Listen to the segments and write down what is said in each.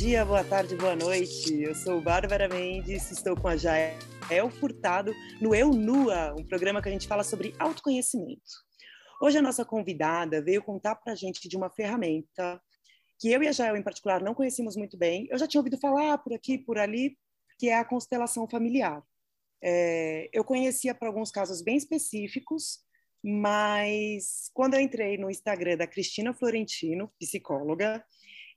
dia, boa tarde, boa noite. Eu sou Bárbara Mendes, estou com a Jael Furtado no Eu Nua, um programa que a gente fala sobre autoconhecimento. Hoje a nossa convidada veio contar para a gente de uma ferramenta que eu e a Jael, em particular, não conhecíamos muito bem. Eu já tinha ouvido falar por aqui, por ali, que é a constelação familiar. É, eu conhecia para alguns casos bem específicos, mas quando eu entrei no Instagram da Cristina Florentino, psicóloga,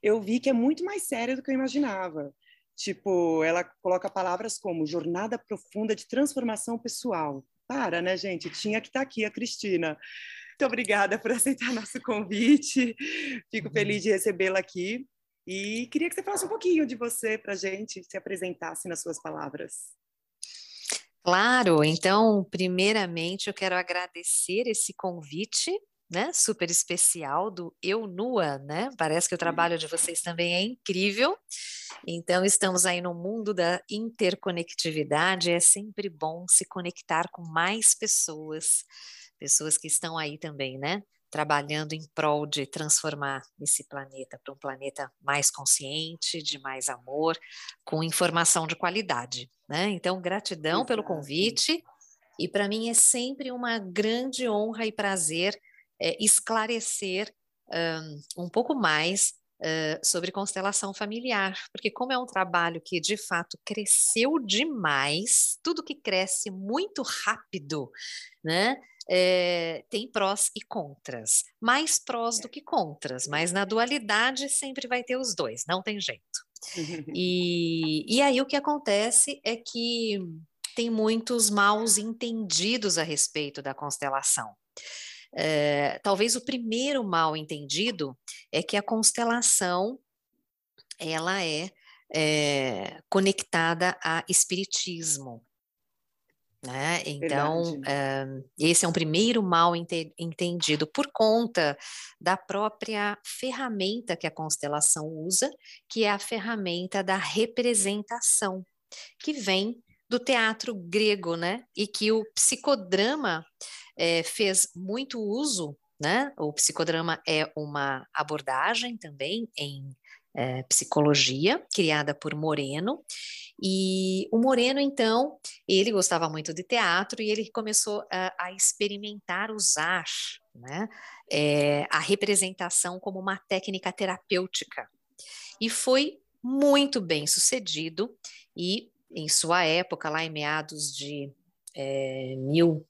eu vi que é muito mais sério do que eu imaginava. Tipo, ela coloca palavras como jornada profunda de transformação pessoal. Para, né, gente? Tinha que estar tá aqui a Cristina. Muito obrigada por aceitar nosso convite. Fico feliz de recebê-la aqui. E queria que você falasse um pouquinho de você para a gente, se apresentasse nas suas palavras. Claro, então, primeiramente, eu quero agradecer esse convite né, super especial do Eu Nua, né? Parece que o trabalho de vocês também é incrível. Então, estamos aí no mundo da interconectividade, é sempre bom se conectar com mais pessoas, pessoas que estão aí também, né? Trabalhando em prol de transformar esse planeta para um planeta mais consciente, de mais amor, com informação de qualidade, né? Então, gratidão Exato. pelo convite. E para mim é sempre uma grande honra e prazer é, esclarecer um, um pouco mais Uh, sobre constelação familiar, porque como é um trabalho que de fato cresceu demais, tudo que cresce muito rápido, né? É, tem prós e contras, mais prós do que contras, mas na dualidade sempre vai ter os dois, não tem jeito. E, e aí o que acontece é que tem muitos maus entendidos a respeito da constelação. É, talvez o primeiro mal entendido é que a constelação ela é, é conectada a espiritismo. Né? Então, é, esse é um primeiro mal ente entendido por conta da própria ferramenta que a constelação usa, que é a ferramenta da representação, que vem do teatro grego, né? E que o psicodrama é, fez muito uso, né? O psicodrama é uma abordagem também em é, psicologia, criada por Moreno, e o Moreno, então, ele gostava muito de teatro e ele começou a, a experimentar usar né, é, a representação como uma técnica terapêutica. E foi muito bem sucedido, e em sua época, lá em meados de é, mil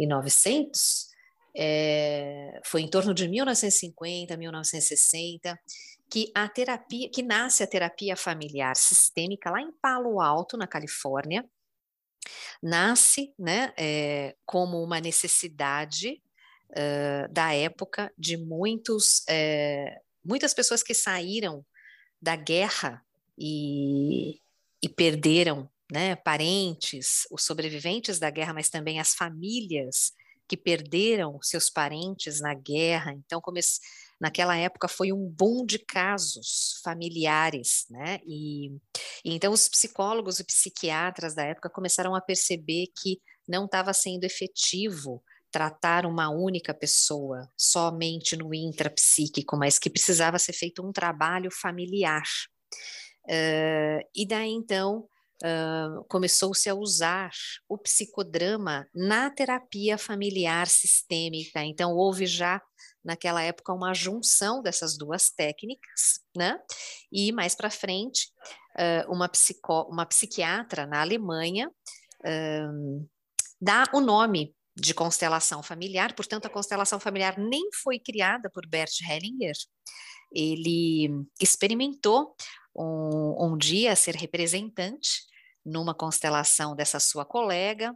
1900, é, foi em torno de 1950, 1960, que a terapia, que nasce a terapia familiar sistêmica lá em Palo Alto, na Califórnia, nasce, né, é, como uma necessidade uh, da época de muitos, é, muitas pessoas que saíram da guerra e, e perderam né, parentes, os sobreviventes da guerra, mas também as famílias que perderam seus parentes na guerra. Então, naquela época foi um boom de casos familiares, né? E, e então os psicólogos e psiquiatras da época começaram a perceber que não estava sendo efetivo tratar uma única pessoa somente no intrapsíquico, mas que precisava ser feito um trabalho familiar. Uh, e daí então uh, começou-se a usar o psicodrama na terapia familiar sistêmica. Então, houve já naquela época uma junção dessas duas técnicas, né? E mais para frente, uh, uma, psico, uma psiquiatra na Alemanha uh, dá o nome de constelação familiar, portanto, a constelação familiar nem foi criada por Bert Hellinger. Ele experimentou um, um dia ser representante numa constelação dessa sua colega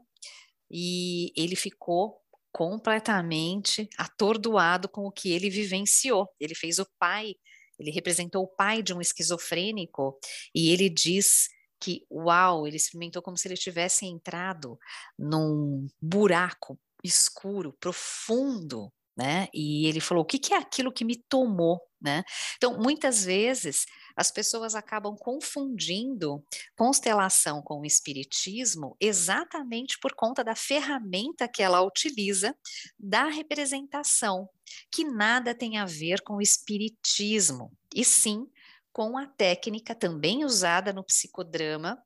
e ele ficou completamente atordoado com o que ele vivenciou. Ele fez o pai, ele representou o pai de um esquizofrênico e ele diz que, uau, ele experimentou como se ele tivesse entrado num buraco escuro, profundo, né? E ele falou: o que, que é aquilo que me tomou, né? Então, muitas vezes as pessoas acabam confundindo constelação com o espiritismo exatamente por conta da ferramenta que ela utiliza da representação, que nada tem a ver com o espiritismo, e sim com a técnica também usada no psicodrama,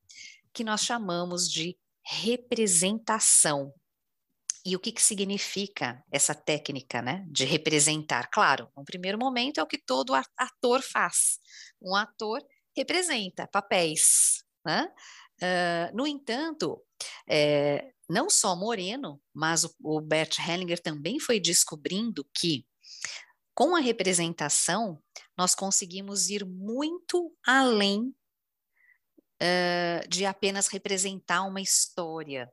que nós chamamos de representação. E o que, que significa essa técnica né, de representar? Claro, no primeiro momento é o que todo ator faz. Um ator representa papéis. Né? Uh, no entanto, é, não só Moreno, mas o, o Bert Hellinger também foi descobrindo que com a representação nós conseguimos ir muito além uh, de apenas representar uma história.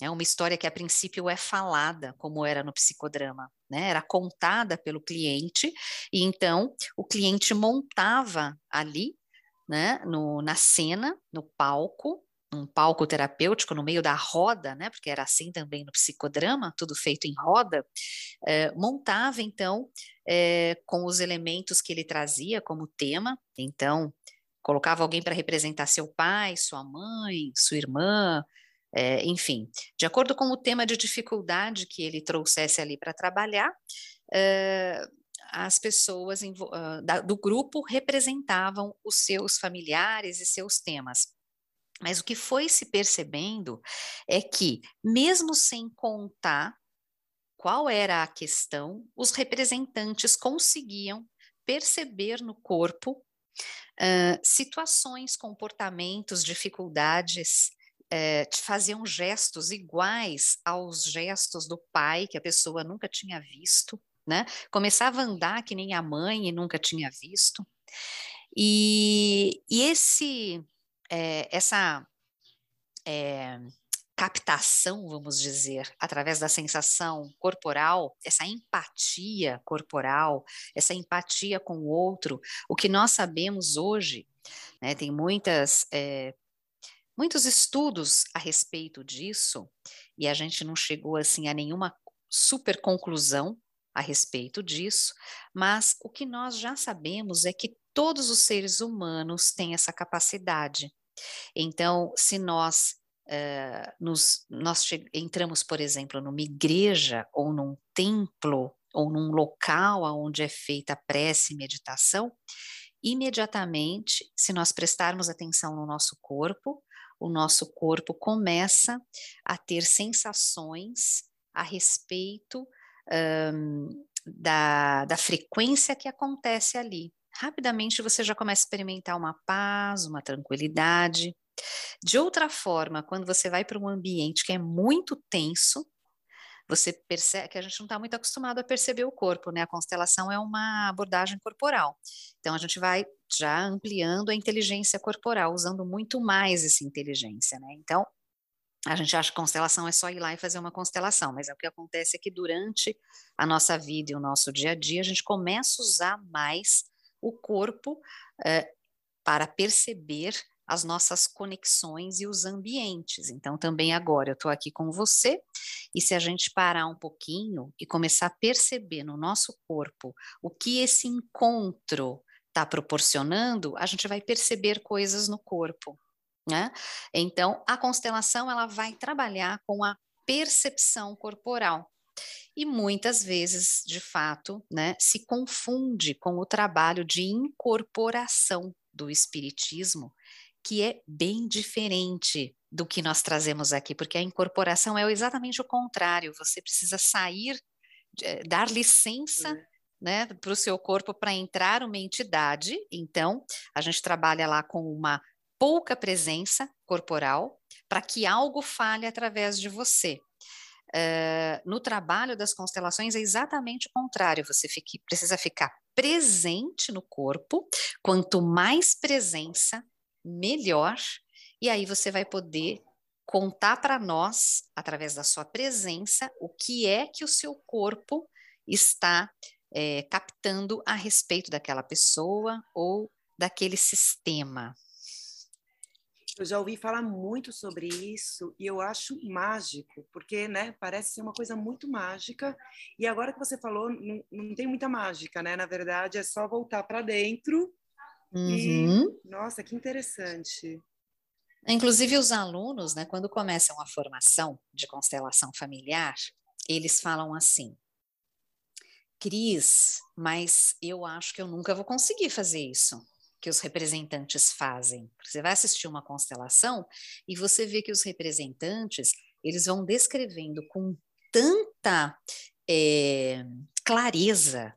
É uma história que a princípio é falada, como era no psicodrama, né? Era contada pelo cliente, e então o cliente montava ali, né, no, na cena, no palco, um palco terapêutico no meio da roda, né, porque era assim também no psicodrama, tudo feito em roda, eh, montava então eh, com os elementos que ele trazia como tema, então colocava alguém para representar seu pai, sua mãe, sua irmã, eh, enfim, de acordo com o tema de dificuldade que ele trouxesse ali para trabalhar, as pessoas do grupo representavam os seus familiares e seus temas. Mas o que foi se percebendo é que, mesmo sem contar qual era a questão, os representantes conseguiam perceber no corpo uh, situações, comportamentos, dificuldades, uh, faziam gestos iguais aos gestos do pai que a pessoa nunca tinha visto, né? Começava a andar que nem a mãe e nunca tinha visto. E, e esse é, essa é, captação, vamos dizer, através da sensação corporal, essa empatia corporal, essa empatia com o outro, o que nós sabemos hoje, né, tem muitas, é, muitos estudos a respeito disso, e a gente não chegou assim a nenhuma super conclusão a respeito disso, mas o que nós já sabemos é que todos os seres humanos têm essa capacidade. Então, se nós Uh, nos, nós entramos, por exemplo, numa igreja ou num templo ou num local onde é feita prece e meditação, imediatamente, se nós prestarmos atenção no nosso corpo, o nosso corpo começa a ter sensações a respeito um, da, da frequência que acontece ali rapidamente você já começa a experimentar uma paz, uma tranquilidade. De outra forma, quando você vai para um ambiente que é muito tenso, você percebe que a gente não está muito acostumado a perceber o corpo, né? A constelação é uma abordagem corporal. Então a gente vai já ampliando a inteligência corporal, usando muito mais essa inteligência, né? Então a gente acha que constelação é só ir lá e fazer uma constelação, mas é o que acontece é que durante a nossa vida e o nosso dia a dia a gente começa a usar mais o corpo é, para perceber as nossas conexões e os ambientes. Então, também agora eu estou aqui com você, e se a gente parar um pouquinho e começar a perceber no nosso corpo o que esse encontro está proporcionando, a gente vai perceber coisas no corpo. Né? Então, a constelação ela vai trabalhar com a percepção corporal e muitas vezes, de fato, né, se confunde com o trabalho de incorporação do espiritismo, que é bem diferente do que nós trazemos aqui, porque a incorporação é exatamente o contrário, você precisa sair, eh, dar licença uhum. né, para o seu corpo para entrar uma entidade, então a gente trabalha lá com uma pouca presença corporal para que algo fale através de você. Uh, no trabalho das constelações é exatamente o contrário, você fique, precisa ficar presente no corpo, quanto mais presença, melhor, e aí você vai poder contar para nós, através da sua presença, o que é que o seu corpo está é, captando a respeito daquela pessoa ou daquele sistema. Eu já ouvi falar muito sobre isso e eu acho mágico, porque, né, parece ser uma coisa muito mágica. E agora que você falou, não, não tem muita mágica, né? Na verdade, é só voltar para dentro. Uhum. E, nossa, que interessante. Inclusive, os alunos, né, quando começam a formação de constelação familiar, eles falam assim: Cris, mas eu acho que eu nunca vou conseguir fazer isso que os representantes fazem. Você vai assistir uma constelação e você vê que os representantes eles vão descrevendo com tanta é, clareza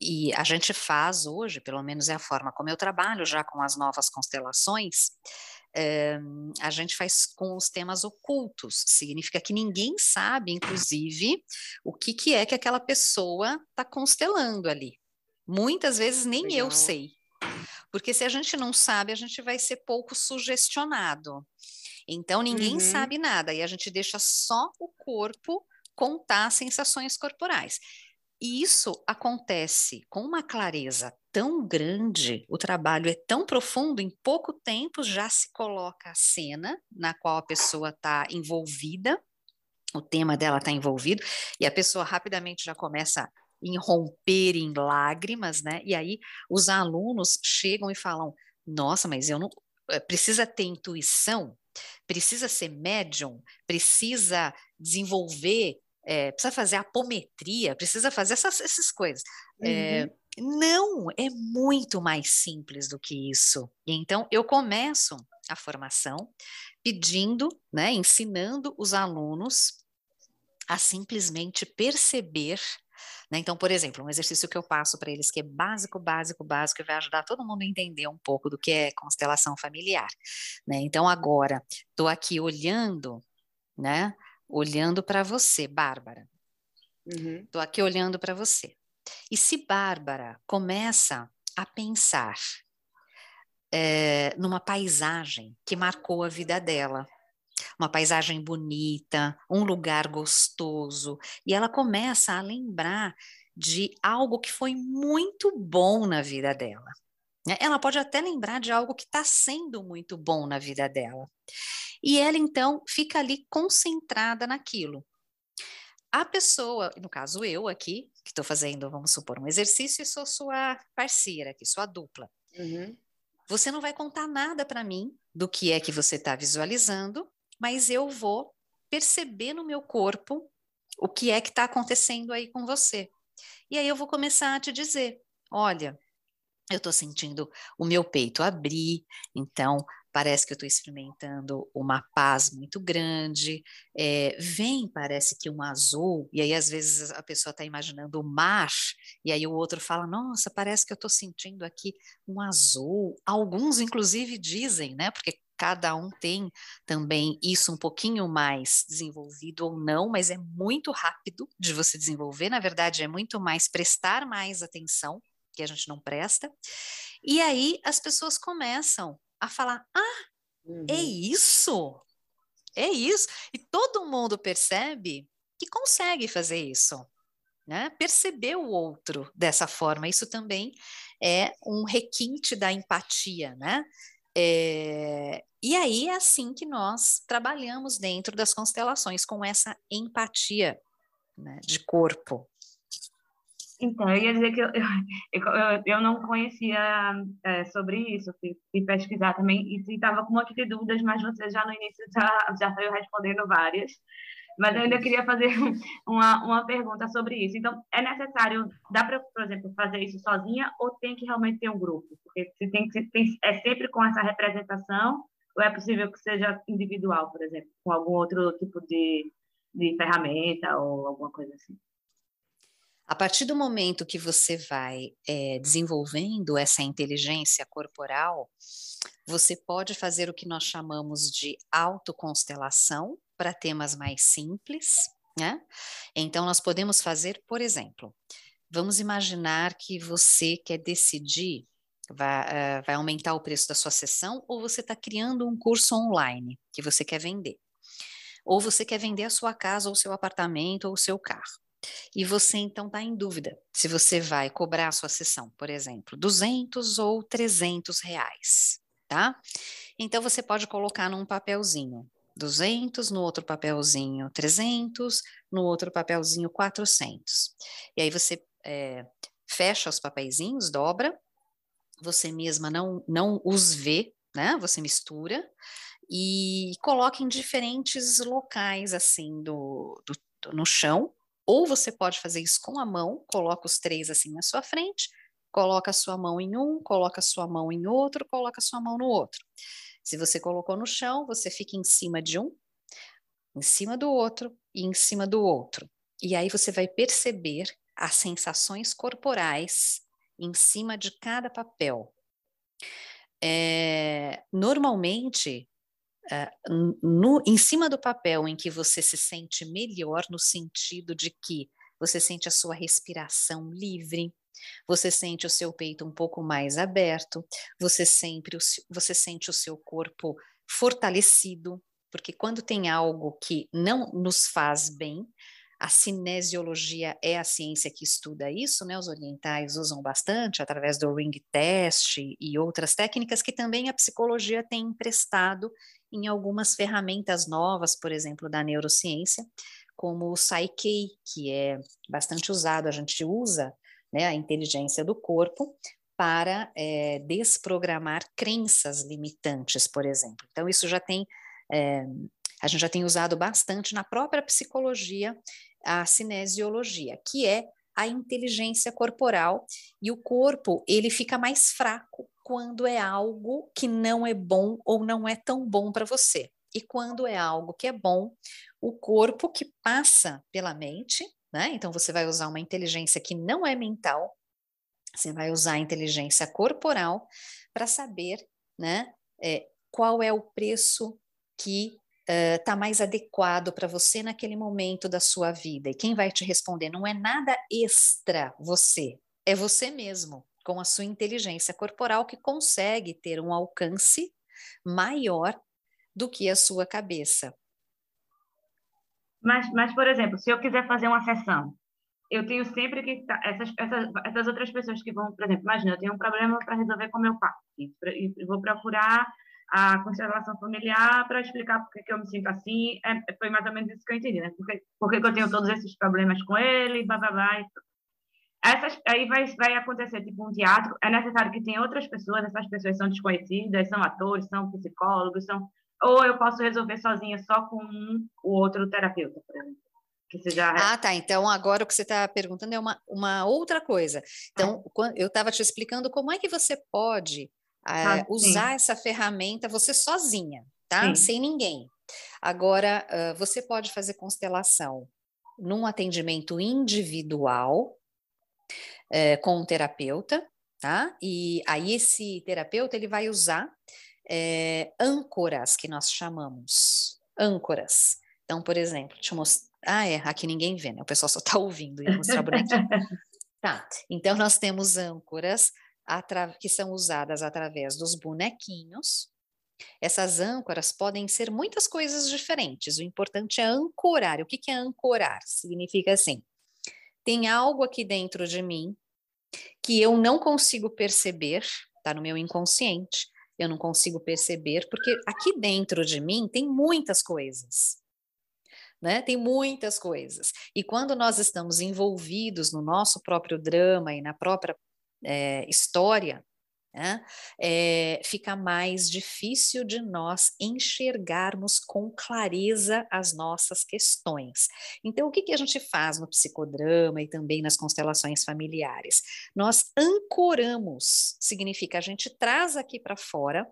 e a gente faz hoje, pelo menos é a forma como eu trabalho já com as novas constelações, é, a gente faz com os temas ocultos, significa que ninguém sabe, inclusive, o que, que é que aquela pessoa está constelando ali. Muitas vezes nem Legal. eu sei. Porque se a gente não sabe, a gente vai ser pouco sugestionado. Então ninguém uhum. sabe nada e a gente deixa só o corpo contar sensações corporais. E isso acontece com uma clareza tão grande, o trabalho é tão profundo, em pouco tempo já se coloca a cena na qual a pessoa está envolvida, o tema dela está envolvido, e a pessoa rapidamente já começa em romper em lágrimas, né? E aí os alunos chegam e falam: "Nossa, mas eu não eh, precisa ter intuição, precisa ser médium, precisa desenvolver, é, precisa fazer apometria, precisa fazer essas, essas coisas. É, uhum. É, não, é muito mais simples do que isso. Então, eu começo a formação pedindo, né, ensinando os alunos a simplesmente perceber né? Então, por exemplo, um exercício que eu passo para eles que é básico, básico, básico, e vai ajudar todo mundo a entender um pouco do que é constelação familiar. Né? Então, agora, estou aqui olhando, né? Olhando para você, Bárbara. Estou uhum. aqui olhando para você. E se Bárbara começa a pensar é, numa paisagem que marcou a vida dela, uma paisagem bonita, um lugar gostoso, e ela começa a lembrar de algo que foi muito bom na vida dela. Né? Ela pode até lembrar de algo que está sendo muito bom na vida dela. E ela então fica ali concentrada naquilo. A pessoa, no caso eu aqui, que estou fazendo, vamos supor, um exercício e sou sua parceira aqui, sua dupla. Uhum. Você não vai contar nada para mim do que é que você está visualizando, mas eu vou perceber no meu corpo o que é que está acontecendo aí com você. E aí eu vou começar a te dizer: olha, eu estou sentindo o meu peito abrir, então parece que eu estou experimentando uma paz muito grande. É, vem, parece que um azul, e aí às vezes a pessoa está imaginando o mar, e aí o outro fala: Nossa, parece que eu estou sentindo aqui um azul. Alguns, inclusive, dizem, né? Porque cada um tem também isso um pouquinho mais desenvolvido ou não, mas é muito rápido de você desenvolver. Na verdade, é muito mais prestar mais atenção, que a gente não presta. E aí as pessoas começam a falar: ah, é uhum. é isso? É isso. E todo mundo percebe que consegue fazer isso. Né? Perceber o outro dessa forma, isso também é um requinte da empatia, né? É, e aí é assim que nós trabalhamos dentro das constelações, com essa empatia né, de corpo. Então, eu ia dizer que eu, eu, eu não conhecia é, sobre isso, fui, fui, pesquisar também e estava com um monte de dúvidas, mas você já no início já, já saiu respondendo várias. Mas eu ainda queria fazer uma, uma pergunta sobre isso. Então, é necessário, dá para, por exemplo, fazer isso sozinha ou tem que realmente ter um grupo? Porque se tem, se tem, é sempre com essa representação ou é possível que seja individual, por exemplo, com algum outro tipo de, de ferramenta ou alguma coisa assim? A partir do momento que você vai é, desenvolvendo essa inteligência corporal, você pode fazer o que nós chamamos de autoconstelação, para temas mais simples, né? Então, nós podemos fazer, por exemplo, vamos imaginar que você quer decidir, vai, uh, vai aumentar o preço da sua sessão, ou você está criando um curso online que você quer vender. Ou você quer vender a sua casa, ou seu apartamento, ou seu carro. E você então está em dúvida se você vai cobrar a sua sessão, por exemplo, 200 ou 300 reais, tá? Então você pode colocar num papelzinho 200, no outro papelzinho 300, no outro papelzinho 400. E aí você é, fecha os papeizinhos, dobra, você mesma não, não os vê, né? Você mistura e coloca em diferentes locais, assim, do, do, no chão, ou você pode fazer isso com a mão, coloca os três assim na sua frente, coloca a sua mão em um, coloca a sua mão em outro, coloca a sua mão no outro. Se você colocou no chão, você fica em cima de um, em cima do outro e em cima do outro. E aí você vai perceber as sensações corporais em cima de cada papel. É, normalmente, é, no, em cima do papel em que você se sente melhor, no sentido de que você sente a sua respiração livre, você sente o seu peito um pouco mais aberto, você, sempre, você sente o seu corpo fortalecido, porque quando tem algo que não nos faz bem, a cinesiologia é a ciência que estuda isso, né? Os orientais usam bastante através do ring test e outras técnicas que também a psicologia tem emprestado em algumas ferramentas novas, por exemplo, da neurociência, como o Psyche, que é bastante usado, a gente usa né, a inteligência do corpo para é, desprogramar crenças limitantes, por exemplo. Então, isso já tem, é, a gente já tem usado bastante na própria psicologia a cinesiologia, que é a inteligência corporal e o corpo ele fica mais fraco quando é algo que não é bom ou não é tão bom para você. E quando é algo que é bom, o corpo que passa pela mente, né? Então você vai usar uma inteligência que não é mental, você vai usar a inteligência corporal para saber, né? É, qual é o preço que está uh, mais adequado para você naquele momento da sua vida. E quem vai te responder não é nada extra você, é você mesmo, com a sua inteligência corporal que consegue ter um alcance maior do que a sua cabeça. Mas, mas, por exemplo, se eu quiser fazer uma sessão, eu tenho sempre que. Essas, essas, essas outras pessoas que vão, por exemplo, imagina, eu tenho um problema para resolver com meu pai, e vou procurar a constelação familiar para explicar por que eu me sinto assim. É, foi mais ou menos isso que eu entendi, né? Porque, eu tenho todos esses problemas com ele, blá, blá, blá. Essas, aí vai, vai acontecer tipo um teatro. É necessário que tenha outras pessoas, essas pessoas são desconhecidas, são atores, são psicólogos, são. Ou eu posso resolver sozinha só com um, o outro terapeuta, por exemplo. Seja... Ah, tá. Então, agora o que você está perguntando é uma, uma outra coisa. Então, eu estava te explicando como é que você pode ah, usar essa ferramenta você sozinha, tá? Sim. Sem ninguém. Agora, uh, você pode fazer constelação num atendimento individual uh, com um terapeuta, tá? E aí esse terapeuta ele vai usar uh, âncoras que nós chamamos, âncoras. Então, por exemplo, deixa eu mostrar. Ah, é, aqui ninguém vê, né? O pessoal só está ouvindo, mostrar bonequinho. tá, então nós temos âncoras que são usadas através dos bonequinhos. Essas âncoras podem ser muitas coisas diferentes. O importante é ancorar. O que, é ancorar? Significa assim: tem algo aqui dentro de mim que eu não consigo perceber, está no meu inconsciente, eu não consigo perceber, porque aqui dentro de mim tem muitas coisas. Né? Tem muitas coisas. E quando nós estamos envolvidos no nosso próprio drama e na própria é, história, né, é, fica mais difícil de nós enxergarmos com clareza as nossas questões. Então, o que, que a gente faz no psicodrama e também nas constelações familiares? Nós ancoramos, significa a gente traz aqui para fora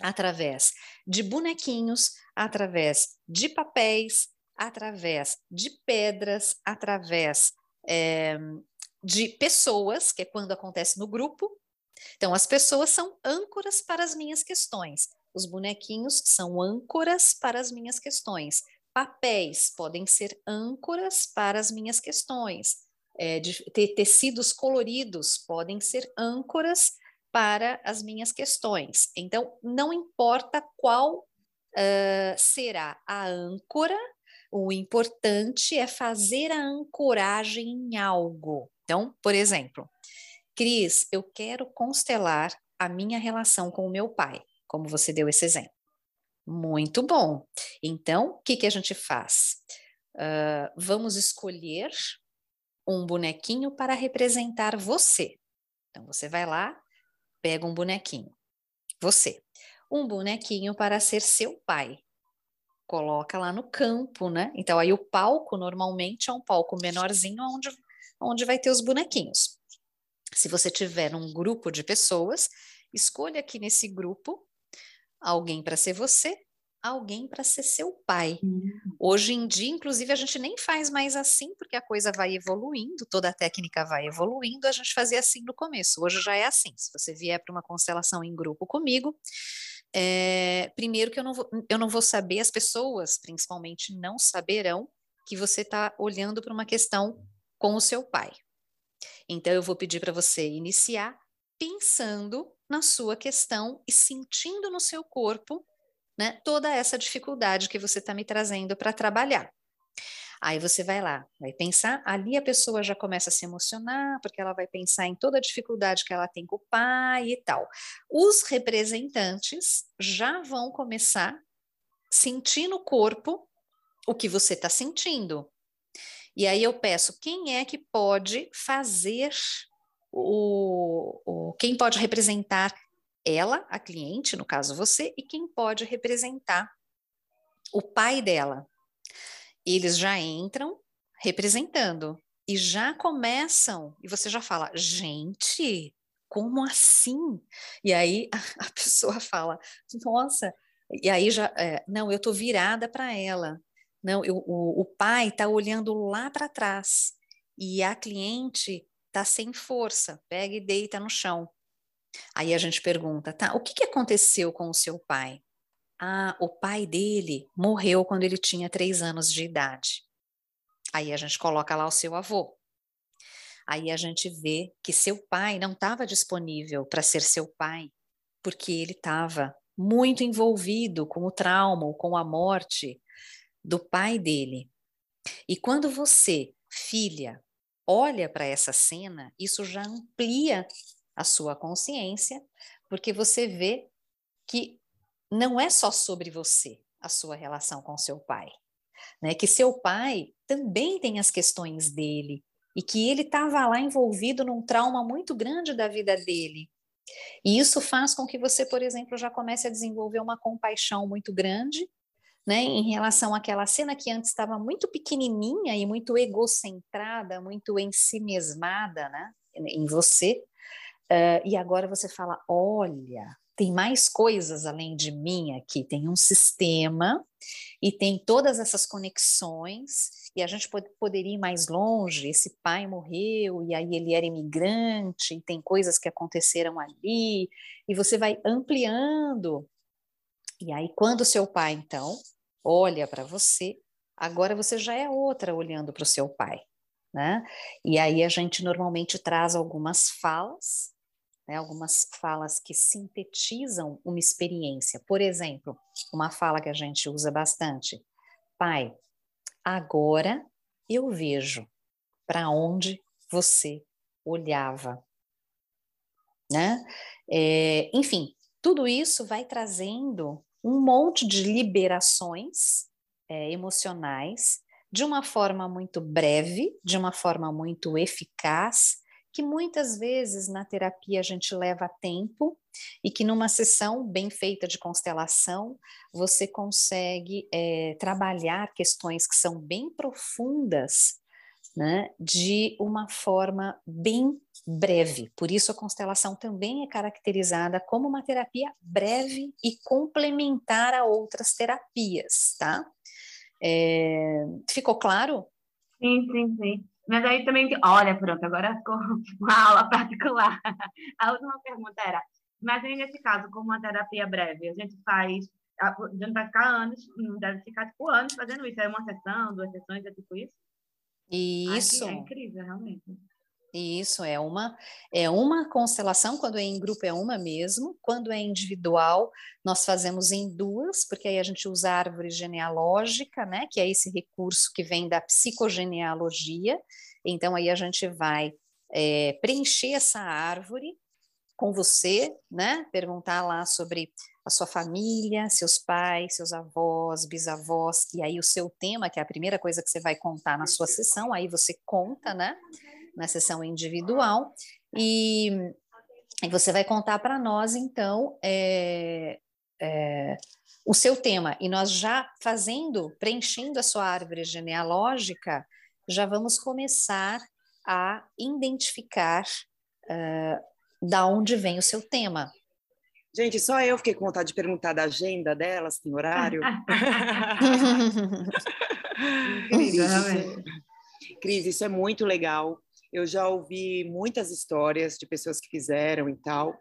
através de bonequinhos, através de papéis, através de pedras, através é, de pessoas, que é quando acontece no grupo. Então, as pessoas são âncoras para as minhas questões. Os bonequinhos são âncoras para as minhas questões. Papéis podem ser âncoras para as minhas questões. É, de, ter tecidos coloridos podem ser âncoras para as minhas questões. Então, não importa qual uh, será a âncora, o importante é fazer a ancoragem em algo. Então, por exemplo, Cris, eu quero constelar a minha relação com o meu pai, como você deu esse exemplo. Muito bom. Então, o que, que a gente faz? Uh, vamos escolher um bonequinho para representar você. Então, você vai lá, pega um bonequinho. Você. Um bonequinho para ser seu pai. Coloca lá no campo, né? Então, aí o palco normalmente é um palco menorzinho, onde onde vai ter os bonequinhos. Se você tiver um grupo de pessoas, escolha aqui nesse grupo alguém para ser você, alguém para ser seu pai. Uhum. Hoje em dia, inclusive, a gente nem faz mais assim, porque a coisa vai evoluindo, toda a técnica vai evoluindo, a gente fazia assim no começo. Hoje já é assim. Se você vier para uma constelação em grupo comigo, é, primeiro que eu não, vou, eu não vou saber, as pessoas principalmente não saberão que você está olhando para uma questão com o seu pai. Então, eu vou pedir para você iniciar pensando na sua questão e sentindo no seu corpo né, toda essa dificuldade que você está me trazendo para trabalhar. Aí você vai lá, vai pensar, ali a pessoa já começa a se emocionar, porque ela vai pensar em toda a dificuldade que ela tem com o pai e tal. Os representantes já vão começar sentir no corpo o que você está sentindo. E aí eu peço, quem é que pode fazer o, o quem pode representar ela, a cliente, no caso você, e quem pode representar o pai dela. Eles já entram representando e já começam, e você já fala, gente, como assim? E aí a, pessoa fala, nossa, e aí já, é, não, eu tô virada para ela. Não, eu, o, o pai está olhando lá para trás e a cliente está sem força, pega e deita no chão. Aí a gente pergunta, tá, o que, que aconteceu com o seu pai? Ah, o pai dele morreu quando ele tinha três anos de idade. Aí a gente coloca lá o seu avô. Aí a gente vê que seu pai não estava disponível para ser seu pai, porque ele estava muito envolvido com o trauma, com a morte do pai dele. E quando você, filha, olha para essa cena, isso já amplia a sua consciência, porque você vê que não é só sobre você a sua relação com seu pai, né? Que seu pai também tem as questões dele e que ele estava lá envolvido num trauma muito grande da vida dele. E isso faz com que você, por exemplo, já comece a desenvolver uma compaixão muito grande né, em relação àquela cena que antes estava muito pequenininha e muito egocentrada, muito em si mesmada, né, em você, uh, e agora você fala, olha, tem mais coisas além de mim aqui, tem um sistema e tem todas essas conexões, e a gente pode, poderia ir mais longe, esse pai morreu, e aí ele era imigrante, e tem coisas que aconteceram ali, e você vai ampliando. E aí, quando seu pai, então, olha para você, agora você já é outra olhando para o seu pai, né? E aí a gente normalmente traz algumas falas, né, algumas falas que sintetizam uma experiência. Por exemplo, uma fala que a gente usa bastante: Pai, agora eu vejo para onde você olhava. Né? É, enfim, tudo isso vai trazendo um monte de liberações é, emocionais de uma forma muito breve, de uma forma muito eficaz, que muitas vezes na terapia a gente leva tempo e que numa sessão bem feita de constelação você consegue é, trabalhar questões que são bem profundas né, de uma forma bem breve. Por isso, a constelação também é caracterizada como uma terapia breve e complementar a outras terapias, tá? É... Ficou claro? Sim, sim, sim. Mas aí também, olha, pronto, agora ficou uma aula particular. A última pergunta era, mas aí nesse caso, como uma terapia breve, a gente faz, a gente vai ficar anos, não deve ficar tipo anos fazendo isso, é uma sessão, duas sessões, é tipo isso? Isso. é incrível, realmente. Isso é uma é uma constelação quando é em grupo é uma mesmo, quando é individual nós fazemos em duas, porque aí a gente usa a árvore genealógica, né, que é esse recurso que vem da psicogenealogia. Então aí a gente vai é, preencher essa árvore com você, né, perguntar lá sobre a sua família, seus pais, seus avós, bisavós, e aí o seu tema, que é a primeira coisa que você vai contar na sua sessão, aí você conta, né, na sessão individual, e, e você vai contar para nós, então, é, é, o seu tema, e nós já fazendo, preenchendo a sua árvore genealógica, já vamos começar a identificar uh, da onde vem o seu tema. Gente, só eu fiquei com vontade de perguntar da agenda dela, se tem horário. Cris, Cris, isso é muito legal. Eu já ouvi muitas histórias de pessoas que fizeram e tal.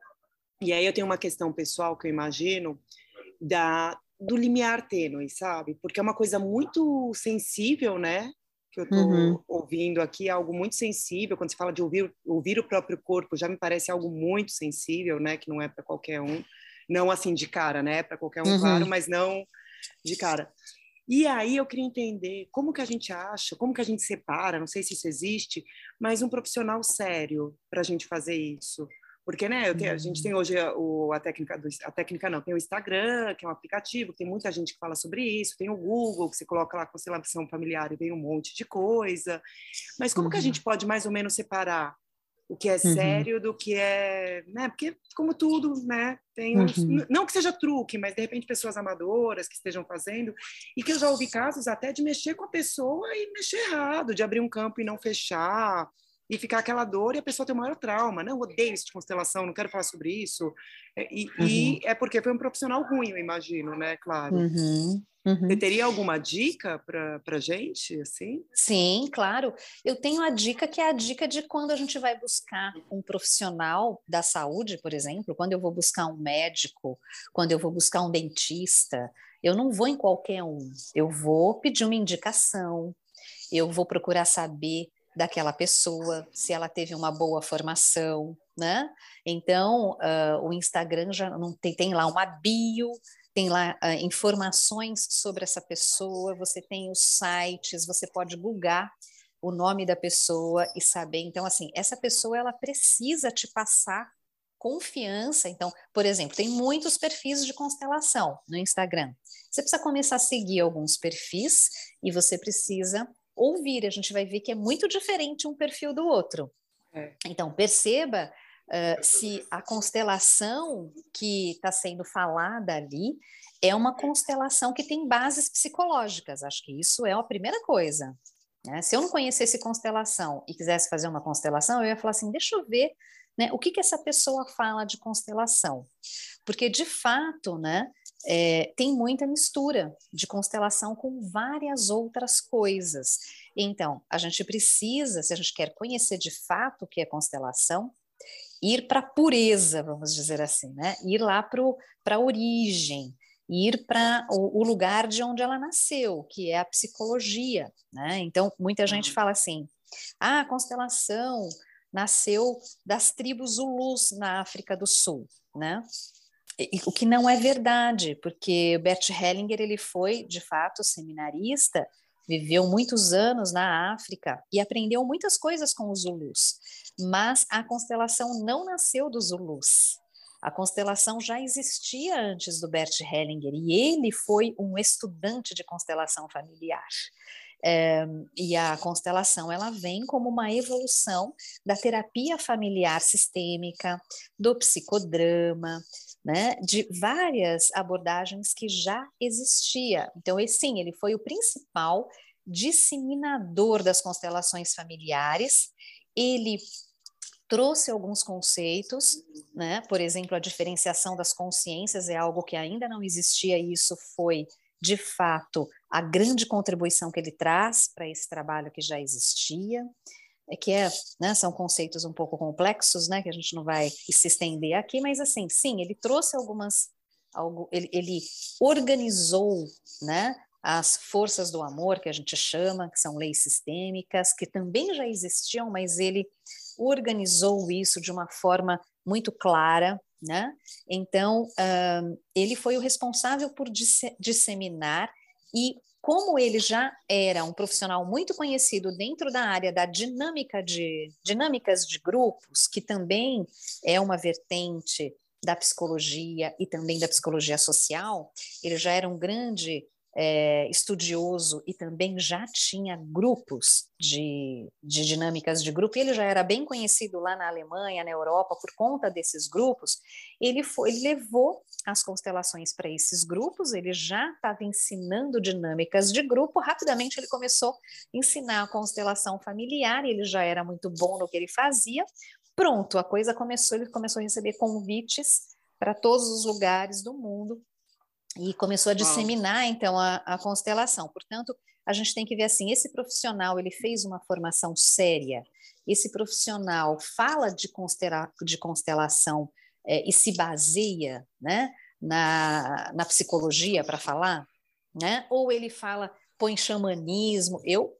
E aí eu tenho uma questão pessoal que eu imagino da do limiar tênue, sabe? Porque é uma coisa muito sensível, né? Que eu estou uhum. ouvindo aqui, é algo muito sensível. Quando se fala de ouvir, ouvir o próprio corpo, já me parece algo muito sensível, né? Que não é para qualquer um. Não assim de cara, né? Para qualquer um, uhum. claro, mas não de cara. E aí eu queria entender como que a gente acha, como que a gente separa, não sei se isso existe, mas um profissional sério para a gente fazer isso. Porque, né, tenho, a gente tem uhum. hoje a, o, a técnica, do, a técnica não, tem o Instagram, que é um aplicativo, tem muita gente que fala sobre isso, tem o Google, que você coloca lá constelação familiar e vem um monte de coisa. Mas como uhum. que a gente uhum. pode mais ou menos separar o que é uhum. sério do que é, né? Porque como tudo, né, tem uns, uhum. não que seja truque, mas de repente pessoas amadoras que estejam fazendo e que eu já ouvi casos até de mexer com a pessoa e mexer errado, de abrir um campo e não fechar, e ficar aquela dor e a pessoa tem o maior trauma. Não, odeio isso de constelação, não quero falar sobre isso. É, e, uhum. e, é porque foi um profissional ruim, eu imagino, né? Claro. Uhum. Uhum. Você teria alguma dica para gente, assim? Sim, claro. Eu tenho a dica que é a dica de quando a gente vai buscar um profissional da saúde, por exemplo, quando eu vou buscar um médico, quando eu vou buscar um dentista, eu não vou em qualquer um. Eu vou pedir uma indicação, eu vou procurar saber daquela pessoa, se ela teve uma boa formação, né? Então, uh, o Instagram já não tem, tem lá uma bio, tem lá uh, informações sobre essa pessoa, você tem os sites, você pode googar o nome da pessoa e saber. Então, assim, essa pessoa ela precisa te passar confiança. Então, por exemplo, tem muitos perfis de constelação no Instagram. Você precisa começar a seguir alguns perfis e você precisa ouvir, a gente vai ver que é muito diferente um perfil do outro. É. Então, perceba uh, se a constelação que está sendo falada ali é uma constelação que tem bases psicológicas. Acho que isso é a primeira coisa. Né? Se eu não conhecesse constelação e quisesse fazer uma constelação, eu ia falar assim: deixa eu ver né, o que, que essa pessoa fala de constelação. Porque, de fato, né, é, tem muita mistura de constelação com várias outras coisas. Então, a gente precisa, se a gente quer conhecer de fato o que é constelação, ir para a pureza, vamos dizer assim, né? Ir lá para a origem, ir para o, o, lugar de onde ela nasceu, que é a psicologia, né? Então, muita gente fala assim: ah, a constelação nasceu das tribos Zulus na África do Sul, né? o que não é verdade, porque Bert Hellinger ele foi de fato seminarista, viveu muitos anos na África e aprendeu muitas coisas com os Zulus, mas a constelação não nasceu dos Zulus. A constelação já existia antes do Bert Hellinger e ele foi um estudante de constelação familiar. É, e a constelação ela vem como uma evolução da terapia familiar sistêmica, do psicodrama, né, de várias abordagens que já existia. Então, ele, sim, ele foi o principal disseminador das constelações familiares. Ele trouxe alguns conceitos, né? Por exemplo, a diferenciação das consciências é algo que ainda não existia e isso foi de fato a grande contribuição que ele traz para esse trabalho que já existia é que é, né, são conceitos um pouco complexos, né, que a gente não vai se estender aqui, mas assim, sim, ele trouxe algumas, algo, ele, ele organizou, né, as forças do amor que a gente chama, que são leis sistêmicas, que também já existiam, mas ele organizou isso de uma forma muito clara, né? Então, um, ele foi o responsável por disseminar e como ele já era um profissional muito conhecido dentro da área da dinâmica de dinâmicas de grupos, que também é uma vertente da psicologia e também da psicologia social, ele já era um grande é, estudioso e também já tinha grupos de, de dinâmicas de grupo, e ele já era bem conhecido lá na Alemanha, na Europa, por conta desses grupos, ele, foi, ele levou as constelações para esses grupos, ele já estava ensinando dinâmicas de grupo, rapidamente ele começou a ensinar a constelação familiar, ele já era muito bom no que ele fazia, pronto, a coisa começou, ele começou a receber convites para todos os lugares do mundo e começou a disseminar então a, a, constelação. Portanto, a gente tem que ver assim, esse profissional ele fez uma formação séria, esse profissional fala de, constela, de constelação é, e se baseia, né, na, na psicologia para falar, né? Ou ele fala põe xamanismo. Eu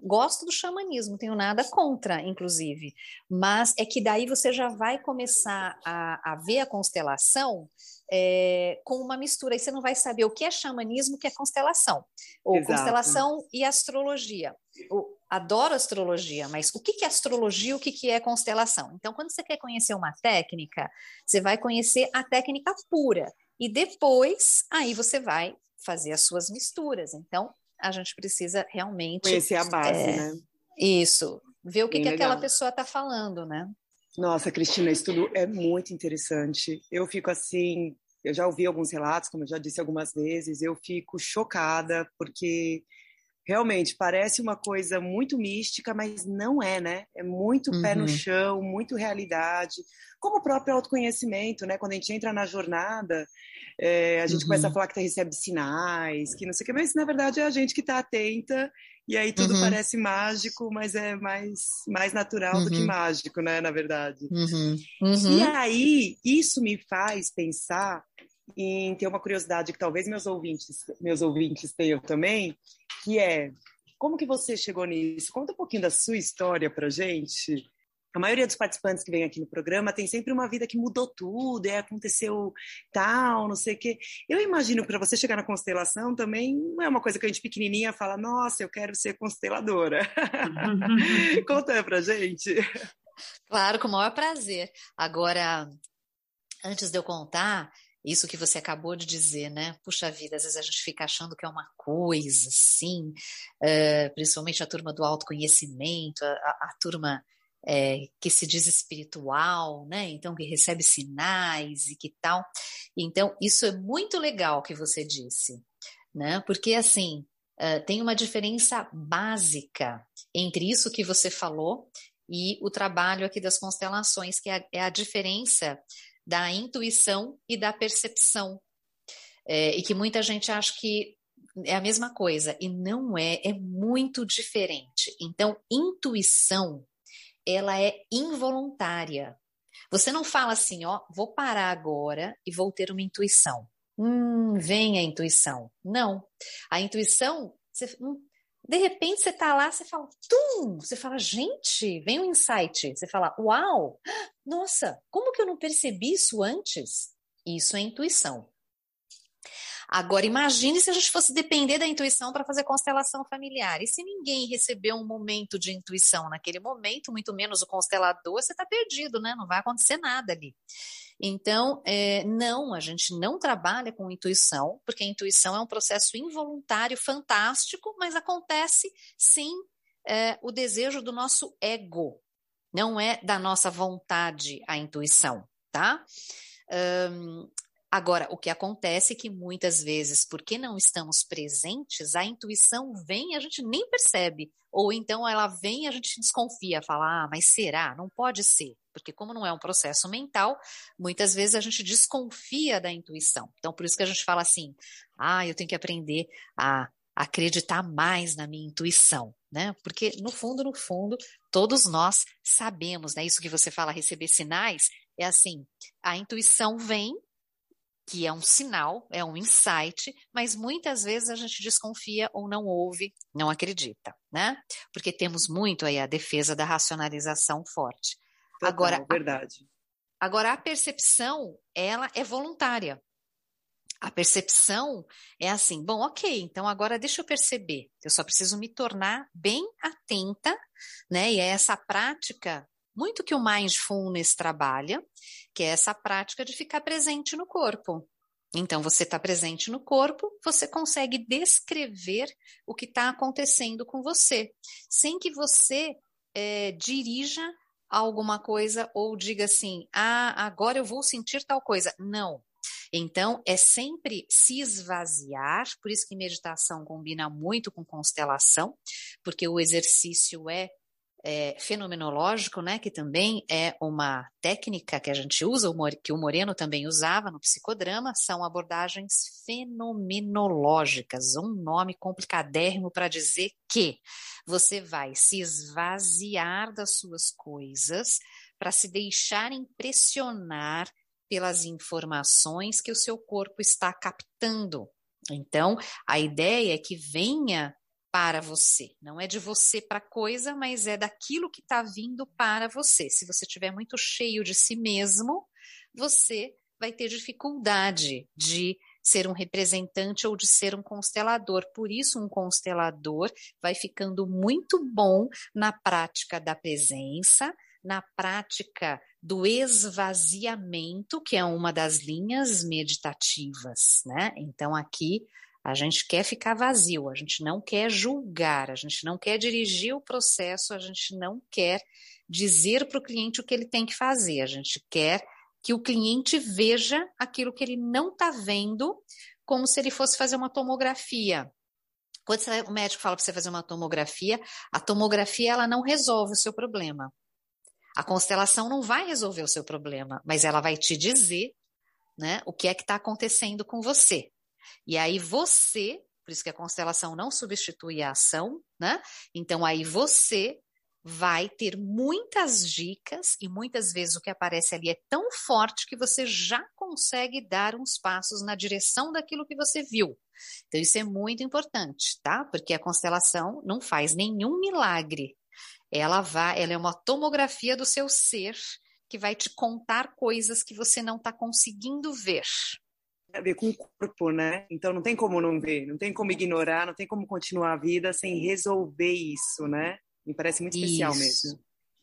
gosto do xamanismo, tenho nada contra, inclusive, mas é que daí você já vai começar a, a ver a constelação é, com uma mistura, aí você não vai saber o que é xamanismo, o que é constelação, ou Exato. constelação e astrologia. Eu adoro astrologia, mas o que é astrologia, o que é constelação? Então, quando você quer conhecer uma técnica, você vai conhecer a técnica pura, e depois aí você vai fazer as suas misturas. Então, a gente precisa realmente. Conhecer a base, é, né? Isso. Ver o que, que aquela pessoa está falando, né? Nossa, Cristina, isso tudo é muito interessante. Eu fico assim, eu já ouvi alguns relatos, como eu já disse algumas vezes, eu fico chocada, porque realmente parece uma coisa muito mística, mas não é, né? É muito uhum. pé no uhum. chão, muito realidade, como o próprio autoconhecimento, né? Quando a gente entra na jornada, é, a gente uhum. começa a uhum. falar que recebe sinais, que não sei o que, mas na verdade é a gente que está atenta e aí tudo uhum. parece mágico, mas é mais, mais natural uhum. do que uhum. mágico, né? Na verdade. E aí, isso me faz pensar em ter uma curiosidade que talvez meus ouvintes, meus ouvintes tenham também, que é como que você chegou nisso? Conta um pouquinho da sua história pra gente a maioria dos participantes que vem aqui no programa tem sempre uma vida que mudou tudo, é, aconteceu tal, não sei o quê. Eu imagino que para você chegar na constelação também não é uma coisa que a gente pequenininha fala, nossa, eu quero ser consteladora. Conta pra gente. Claro, com o maior prazer. Agora, antes de eu contar, isso que você acabou de dizer, né? Puxa vida, às vezes a gente fica achando que é uma coisa, assim, uh, principalmente a turma do autoconhecimento, a, a turma é, que se diz espiritual, né? Então que recebe sinais e que tal. Então isso é muito legal que você disse, né? Porque assim uh, tem uma diferença básica entre isso que você falou e o trabalho aqui das constelações, que é, é a diferença da intuição e da percepção. É, e que muita gente acha que é a mesma coisa, e não é, é muito diferente. Então, intuição ela é involuntária. Você não fala assim, ó, vou parar agora e vou ter uma intuição. Hum, vem a intuição. Não. A intuição, você, hum, de repente você tá lá, você fala, tum! Você fala, gente, vem um insight. Você fala, uau! Nossa, como que eu não percebi isso antes? Isso é intuição. Agora, imagine se a gente fosse depender da intuição para fazer constelação familiar. E se ninguém recebeu um momento de intuição naquele momento, muito menos o constelador, você está perdido, né? Não vai acontecer nada ali. Então, é, não, a gente não trabalha com intuição, porque a intuição é um processo involuntário fantástico, mas acontece sem é, o desejo do nosso ego. Não é da nossa vontade a intuição, tá? Um, Agora, o que acontece é que muitas vezes, porque não estamos presentes, a intuição vem e a gente nem percebe. Ou então ela vem e a gente desconfia, fala, ah, mas será? Não pode ser. Porque, como não é um processo mental, muitas vezes a gente desconfia da intuição. Então, por isso que a gente fala assim, ah, eu tenho que aprender a acreditar mais na minha intuição, né? Porque, no fundo, no fundo, todos nós sabemos, né? Isso que você fala, receber sinais, é assim, a intuição vem que é um sinal, é um insight, mas muitas vezes a gente desconfia ou não ouve, não acredita, né? Porque temos muito aí a defesa da racionalização forte. Total, agora, verdade. A, agora a percepção, ela é voluntária. A percepção é assim, bom, ok, então agora deixa eu perceber, eu só preciso me tornar bem atenta, né? E é essa prática muito que o mindfulness trabalha, que é essa prática de ficar presente no corpo. Então, você está presente no corpo, você consegue descrever o que está acontecendo com você, sem que você é, dirija alguma coisa ou diga assim: ah, agora eu vou sentir tal coisa. Não. Então, é sempre se esvaziar, por isso que meditação combina muito com constelação, porque o exercício é é, fenomenológico, né, que também é uma técnica que a gente usa, que o Moreno também usava no psicodrama, são abordagens fenomenológicas, um nome complicadérrimo para dizer que você vai se esvaziar das suas coisas para se deixar impressionar pelas informações que o seu corpo está captando. Então, a ideia é que venha para você. Não é de você para coisa, mas é daquilo que está vindo para você. Se você estiver muito cheio de si mesmo, você vai ter dificuldade de ser um representante ou de ser um constelador. Por isso, um constelador vai ficando muito bom na prática da presença, na prática do esvaziamento, que é uma das linhas meditativas, né? Então, aqui a gente quer ficar vazio, a gente não quer julgar, a gente não quer dirigir o processo, a gente não quer dizer para o cliente o que ele tem que fazer, a gente quer que o cliente veja aquilo que ele não está vendo, como se ele fosse fazer uma tomografia. Quando o médico fala para você fazer uma tomografia, a tomografia ela não resolve o seu problema. A constelação não vai resolver o seu problema, mas ela vai te dizer né, o que é que está acontecendo com você. E aí você, por isso que a constelação não substitui a ação, né? Então aí você vai ter muitas dicas e muitas vezes o que aparece ali é tão forte que você já consegue dar uns passos na direção daquilo que você viu. Então isso é muito importante, tá? Porque a constelação não faz nenhum milagre. Ela vai, ela é uma tomografia do seu ser que vai te contar coisas que você não está conseguindo ver a ver com o corpo, né? Então não tem como não ver, não tem como ignorar, não tem como continuar a vida sem resolver isso, né? Me parece muito especial isso. mesmo.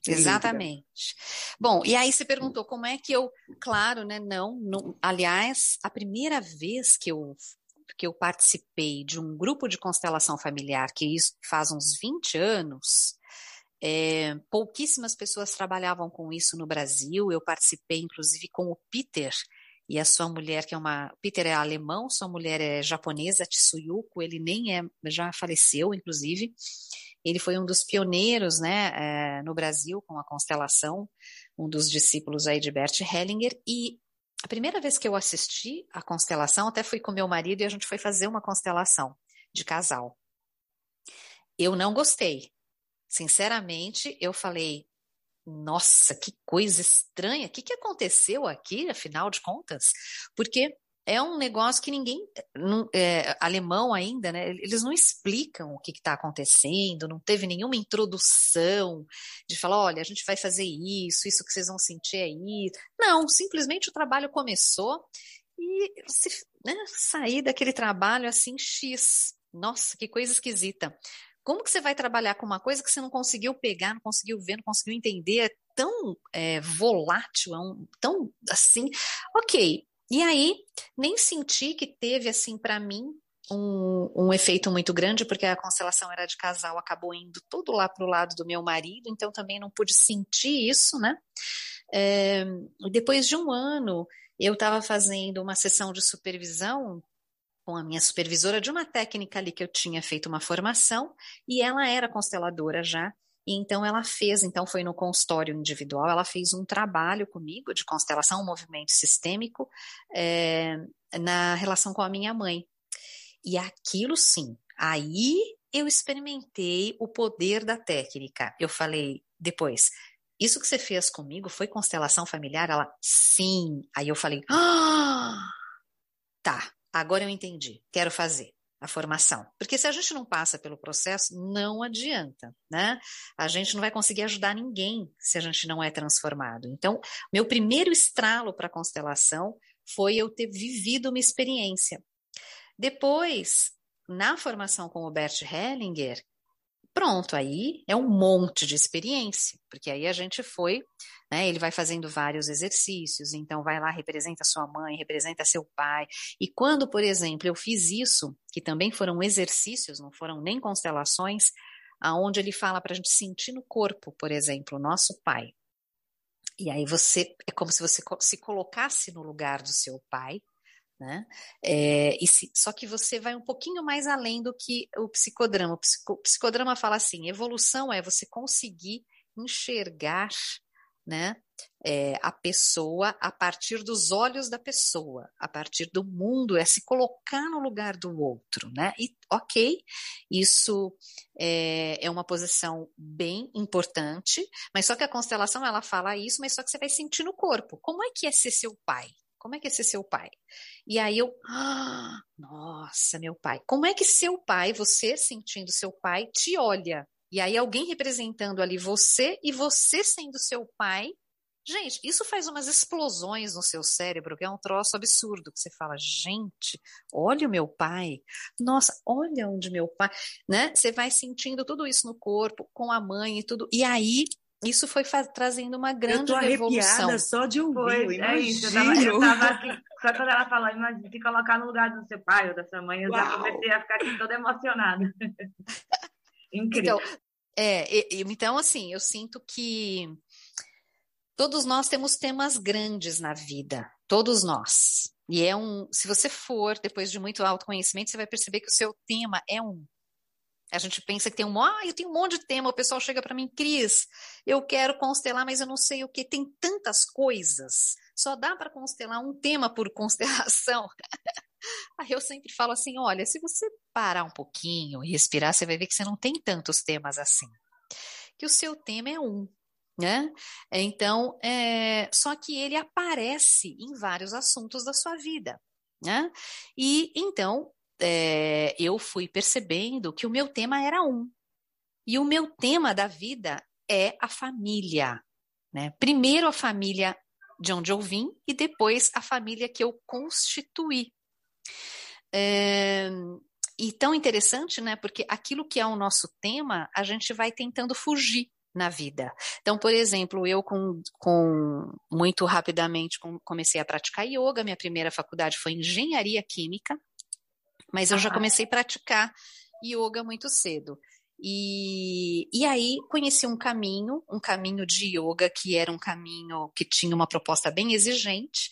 Exatamente. Bom, e aí você perguntou como é que eu, claro, né? Não, não, aliás, a primeira vez que eu que eu participei de um grupo de constelação familiar, que isso faz uns 20 anos, é, pouquíssimas pessoas trabalhavam com isso no Brasil. Eu participei, inclusive, com o Peter, e a sua mulher, que é uma. Peter é alemão, sua mulher é japonesa, Tsuyuko, ele nem é, já faleceu, inclusive. Ele foi um dos pioneiros né, é, no Brasil com a constelação, um dos discípulos aí de Bert Hellinger. E a primeira vez que eu assisti a constelação, até fui com meu marido e a gente foi fazer uma constelação de casal. Eu não gostei. Sinceramente, eu falei, nossa, que coisa estranha, o que, que aconteceu aqui, afinal de contas? Porque é um negócio que ninguém, é, alemão ainda, né? Eles não explicam o que está acontecendo, não teve nenhuma introdução de falar, olha, a gente vai fazer isso, isso que vocês vão sentir isso. Não, simplesmente o trabalho começou e se, né, sair daquele trabalho assim, X. Nossa, que coisa esquisita. Como que você vai trabalhar com uma coisa que você não conseguiu pegar, não conseguiu ver, não conseguiu entender? É tão é, volátil, é um, tão assim. Ok. E aí, nem senti que teve, assim, para mim, um, um, efeito muito grande, porque a constelação era de casal, acabou indo todo lá para o lado do meu marido, então também não pude sentir isso, né? É, depois de um ano, eu estava fazendo uma sessão de supervisão com a minha supervisora de uma técnica ali que eu tinha feito uma formação e ela era consteladora já. E então ela fez, então foi no consultório individual, ela fez um trabalho comigo de constelação, um movimento sistêmico é, na relação com a minha mãe. E aquilo sim, aí eu experimentei o poder da técnica. Eu falei depois, isso que você fez comigo foi constelação familiar? Ela, sim. Aí eu falei, ah, tá, agora eu entendi, quero fazer a formação. Porque se a gente não passa pelo processo, não adianta, né? A gente não vai conseguir ajudar ninguém se a gente não é transformado. Então, meu primeiro estralo para a constelação foi eu ter vivido uma experiência. Depois, na formação com o Bert Hellinger, pronto, aí é um monte de experiência, porque aí a gente foi né? Ele vai fazendo vários exercícios, então vai lá, representa sua mãe, representa seu pai. E quando, por exemplo, eu fiz isso, que também foram exercícios, não foram nem constelações, aonde ele fala para a gente sentir no corpo, por exemplo, o nosso pai. E aí você é como se você se colocasse no lugar do seu pai, Né? É, se, só que você vai um pouquinho mais além do que o psicodrama. O, psico, o psicodrama fala assim: evolução é você conseguir enxergar né, é, a pessoa a partir dos olhos da pessoa, a partir do mundo, é se colocar no lugar do outro, né? E ok, isso é, é uma posição bem importante, mas só que a constelação ela fala isso, mas só que você vai sentir no corpo. Como é que é ser seu pai? Como é que é ser seu pai? E aí eu, ah, nossa, meu pai. Como é que seu pai, você sentindo seu pai, te olha? E aí alguém representando ali você e você sendo seu pai. Gente, isso faz umas explosões no seu cérebro, que é um troço absurdo, que você fala, gente, olha o meu pai, nossa, olha onde meu pai, né? Você vai sentindo tudo isso no corpo, com a mãe e tudo, e aí isso foi trazendo uma grande eu tô revolução. só de ouvir, pois, eu é isso, eu tava, eu tava aqui, só quando ela falou, imagina, se colocar no lugar do seu pai ou da sua mãe, eu Uau. já comecei a ficar aqui toda emocionada. Incrível. Então, é, então, assim, eu sinto que todos nós temos temas grandes na vida, todos nós. E é um, se você for, depois de muito autoconhecimento, você vai perceber que o seu tema é um. A gente pensa que tem um, ah, eu tenho um monte de tema, o pessoal chega para mim, Cris, eu quero constelar, mas eu não sei o que, tem tantas coisas, só dá para constelar um tema por constelação. Aí eu sempre falo assim, olha, se você parar um pouquinho e respirar, você vai ver que você não tem tantos temas assim. Que o seu tema é um, né? Então, é, só que ele aparece em vários assuntos da sua vida, né? E então é, eu fui percebendo que o meu tema era um. E o meu tema da vida é a família. Né? Primeiro a família de onde eu vim e depois a família que eu constituí. É, e tão interessante, né? Porque aquilo que é o nosso tema, a gente vai tentando fugir na vida. Então, por exemplo, eu com, com muito rapidamente comecei a praticar yoga. Minha primeira faculdade foi engenharia química. Mas eu já comecei a praticar yoga muito cedo. E, e aí conheci um caminho, um caminho de yoga que era um caminho que tinha uma proposta bem exigente.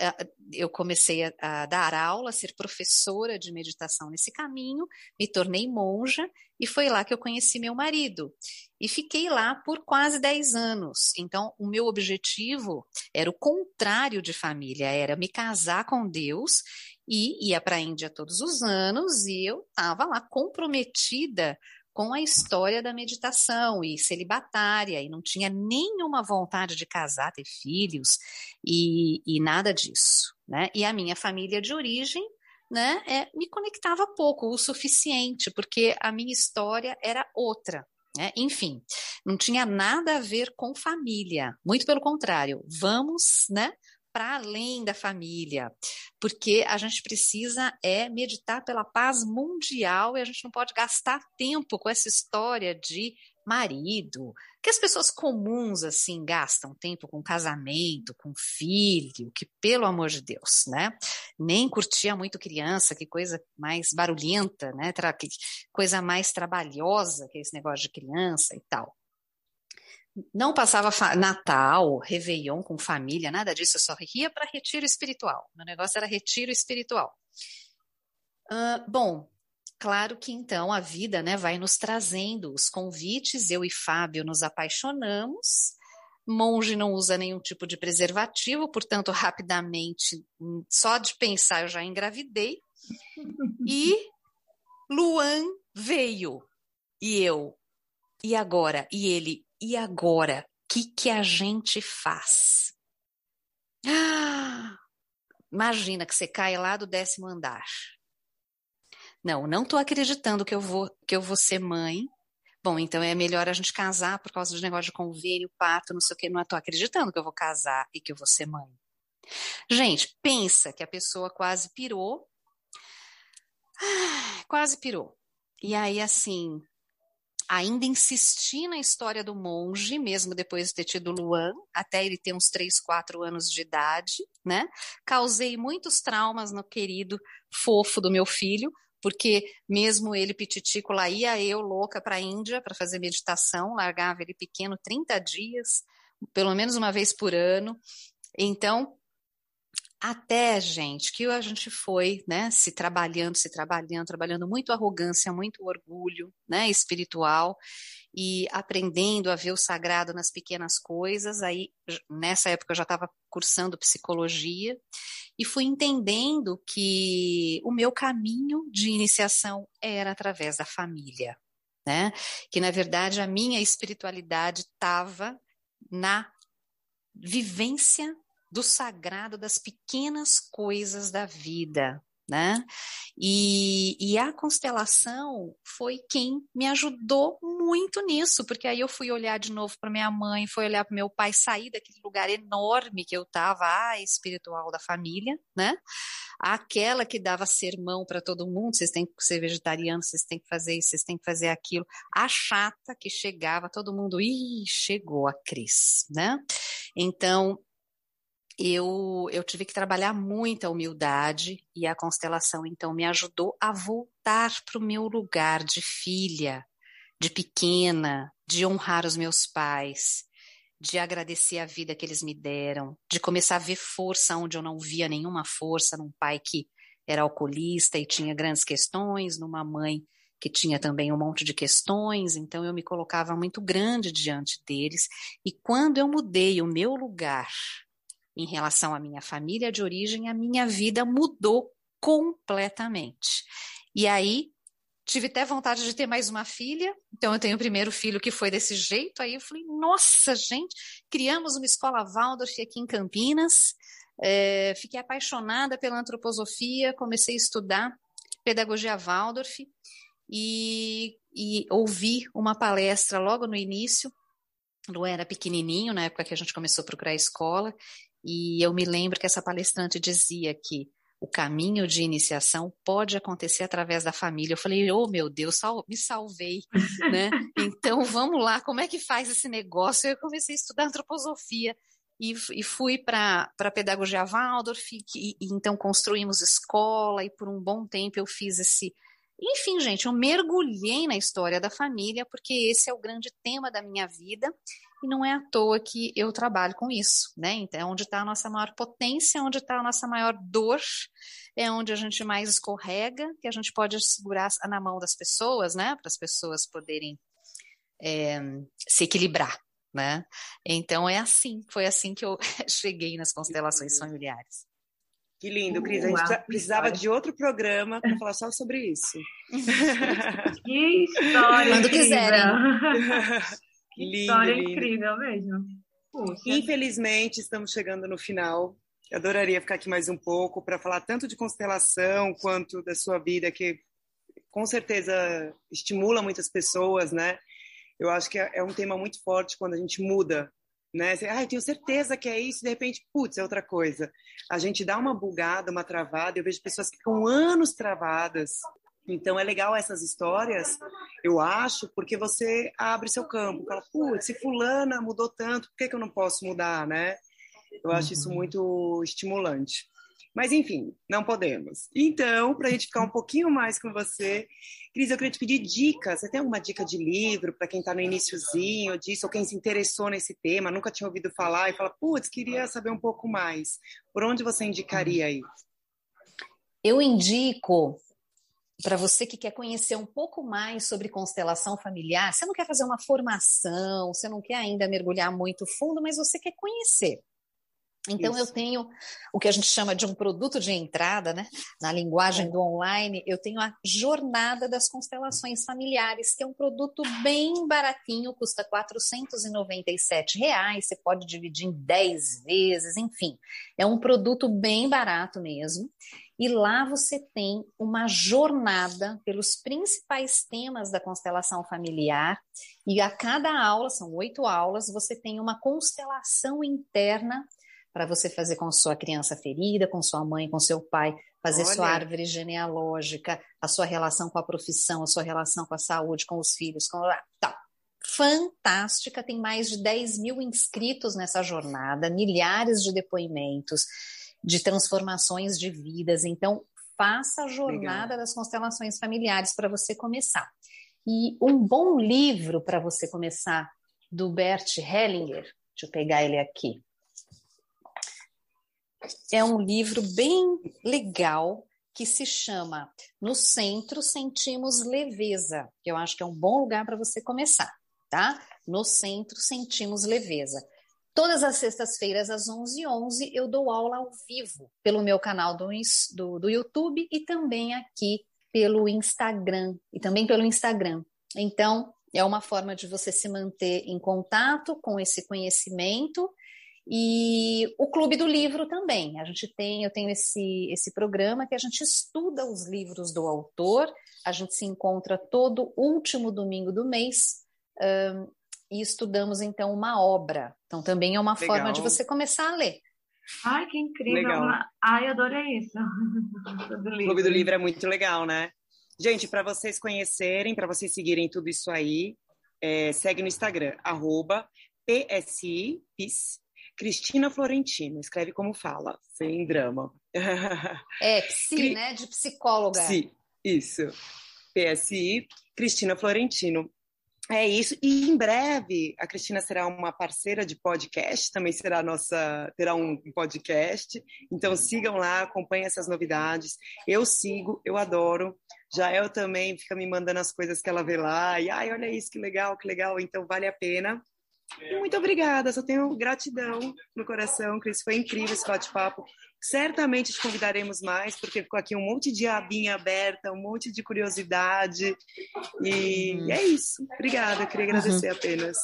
Ah, eu comecei a, a, dar aula, a ser professora de meditação nesse caminho, me tornei monja e foi lá que eu conheci meu marido. E fiquei lá por quase 10 anos. Então, o meu objetivo era o contrário de família, era me casar com Deus e ia para a Índia todos os anos e eu estava lá comprometida com a história da meditação e celibatária e não tinha nenhuma vontade de casar, ter filhos e, e nada disso, né? E a minha família de origem, né, é, me conectava pouco, o suficiente, porque a minha história era outra. Né? Enfim, não tinha nada a ver com família, muito pelo contrário, vamos, né, para além da família, porque a gente precisa é meditar pela paz mundial e a gente não pode gastar tempo com essa história de marido, que as pessoas comuns assim gastam tempo com casamento, com filho, que pelo amor de Deus, né? Nem curtia muito criança, que coisa mais barulhenta, né? Que coisa mais trabalhosa que esse negócio de criança e tal. Não passava Natal, Réveillon com família, nada disso, eu só ia para retiro espiritual. Meu negócio era retiro espiritual. Uh, bom, claro que então a vida né, vai nos trazendo os convites, eu e Fábio nos apaixonamos. Monge não usa nenhum tipo de preservativo, portanto, rapidamente, só de pensar, eu já engravidei. E Luan veio. E eu, e agora? E ele, e agora? O que, que a gente faz? Ah, imagina que você cai lá do décimo andar. Não, não estou acreditando que eu vou que eu vou ser mãe. Bom, então é melhor a gente casar por causa do negócio de convênio, pato, não sei o que. Não estou acreditando que eu vou casar e que eu vou ser mãe. Gente, pensa que a pessoa quase pirou. Ah, quase pirou. E aí, assim, ainda insisti na história do monge, mesmo depois de ter tido Luan, até ele ter uns 3, 4 anos de idade, né? Causei muitos traumas no querido fofo do meu filho, porque mesmo ele pititico lá ia eu louca para a Índia para fazer meditação, largava ele pequeno 30 dias, pelo menos uma vez por ano. Então, até, gente, que a gente foi, né, se trabalhando, se trabalhando, trabalhando muito arrogância, muito orgulho, né, espiritual e aprendendo a ver o sagrado nas pequenas coisas. Aí, nessa época, eu já estava cursando psicologia e fui entendendo que o meu caminho de iniciação era através da família, né? Que na verdade a minha espiritualidade estava na vivência do sagrado das pequenas coisas da vida, né? E, e, a constelação foi quem me ajudou muito nisso, porque aí eu fui olhar de novo para minha mãe, fui olhar para meu pai, sair daquele lugar enorme que eu estava, a espiritual da família, né? Aquela que dava sermão para todo mundo, vocês têm que ser vegetariano, vocês têm que fazer isso, vocês têm que fazer aquilo. A chata que chegava, todo mundo, ih, chegou a Cris, né? Então, eu, eu tive que trabalhar muita humildade e a constelação então me ajudou a voltar para o meu lugar de filha, de pequena, de honrar os meus pais, de agradecer a vida que eles me deram, de começar a ver força onde eu não via nenhuma força num pai que era alcoolista e tinha grandes questões, numa mãe que tinha também um monte de questões, então eu me colocava muito grande diante deles. E quando eu mudei o meu lugar em relação à minha família de origem, a minha vida mudou completamente. E aí tive até vontade de ter mais uma filha, então eu tenho o primeiro filho que foi desse jeito, aí eu falei, nossa, gente, criamos uma escola Waldorf aqui em Campinas, é, fiquei apaixonada pela antroposofia, comecei a estudar pedagogia Waldorf e, e ouvi uma palestra logo no início, Lu era pequenininho, na época que a gente começou a procurar escola, e eu me lembro que essa palestrante dizia que o caminho de iniciação pode acontecer através da família. Eu falei, oh meu Deus, sal me salvei, né? Então vamos lá, como é que faz esse negócio? Eu comecei a estudar antroposofia e, e fui para a pedagogia Waldorf, e, e, então construímos escola, e por um bom tempo eu fiz esse. Enfim, gente, eu mergulhei na história da família, porque esse é o grande tema da minha vida, e não é à toa que eu trabalho com isso, né? Então, é onde está a nossa maior potência, onde está a nossa maior dor, é onde a gente mais escorrega, que a gente pode segurar na mão das pessoas, né? Para as pessoas poderem é, se equilibrar, né? Então é assim, foi assim que eu cheguei nas constelações familiares. Que lindo, Cris. A gente precisava de outro programa para falar só sobre isso. que história! Quando quiserem. Que lindo, história lindo. incrível mesmo. Puxa. Infelizmente, estamos chegando no final. Eu adoraria ficar aqui mais um pouco para falar tanto de constelação quanto da sua vida, que com certeza estimula muitas pessoas, né? Eu acho que é, é um tema muito forte quando a gente muda, né? Você, ah, tenho certeza que é isso, de repente, putz, é outra coisa. A gente dá uma bugada, uma travada, eu vejo pessoas que ficam anos travadas então é legal essas histórias, eu acho, porque você abre seu campo, fala, putz, se fulana mudou tanto, por que, que eu não posso mudar, né? Eu acho isso uhum. muito estimulante. Mas enfim, não podemos. Então, para a gente ficar um pouquinho mais com você, Cris, eu queria te pedir dicas. Você tem alguma dica de livro para quem está no iníciozinho disso, ou quem se interessou nesse tema, nunca tinha ouvido falar e fala, putz, queria saber um pouco mais. Por onde você indicaria aí? Eu indico para você que quer conhecer um pouco mais sobre constelação familiar, você não quer fazer uma formação, você não quer ainda mergulhar muito fundo, mas você quer conhecer. Então, Isso. eu tenho o que a gente chama de um produto de entrada, né? Na linguagem do online, eu tenho a Jornada das Constelações Familiares, que é um produto bem baratinho, custa 497 reais, você pode dividir em 10 vezes, enfim. É um produto bem barato mesmo. E lá você tem uma jornada pelos principais temas da constelação familiar. E a cada aula, são oito aulas, você tem uma constelação interna para você fazer com sua criança ferida, com sua mãe, com seu pai, fazer Olha. sua árvore genealógica, a sua relação com a profissão, a sua relação com a saúde, com os filhos, com tal. Fantástica, tem mais de 10 mil inscritos nessa jornada, milhares de depoimentos de transformações de vidas. Então, faça a jornada Legal. das constelações familiares para você começar. E um bom livro para você começar, do Bert Hellinger, deixa eu pegar ele aqui. é um livro bem legal que se chama No Centro Sentimos Leveza, que eu acho que é um bom lugar para você começar, tá? No Centro Sentimos Leveza. Todas as sextas-feiras, às 11h11, 11, eu dou aula ao vivo pelo meu canal do, do, do YouTube e também aqui pelo Instagram, e também pelo Instagram. Então, é uma forma de você se manter em contato com esse conhecimento e o Clube do Livro também. A gente tem, eu tenho esse, esse programa que a gente estuda os livros do autor, a gente se encontra todo último domingo do mês um, e estudamos então uma obra. Então também é uma Legal. forma de você começar a ler. Ai, que incrível! Legal. Ai, adorei isso. o Clube do Livro é muito legal, né? Gente, para vocês conhecerem, para vocês seguirem tudo isso aí, é, segue no Instagram, arroba PSI, PIS, Cristina Florentino, escreve como fala, sem drama. É, psi, Cri... né? De psicóloga. Sim, isso. PSI, Cristina Florentino. É isso. E em breve a Cristina será uma parceira de podcast, também será nossa, terá um podcast. Então sigam lá, acompanhem essas novidades. Eu sigo, eu adoro. Jael também fica me mandando as coisas que ela vê lá. E ai, olha isso, que legal, que legal. Então vale a pena. Muito obrigada, só tenho gratidão no coração, Cris. Foi incrível esse bate-papo. Certamente te convidaremos mais, porque ficou aqui um monte de abinha aberta, um monte de curiosidade. E uhum. é isso. Obrigada, queria agradecer uhum. apenas.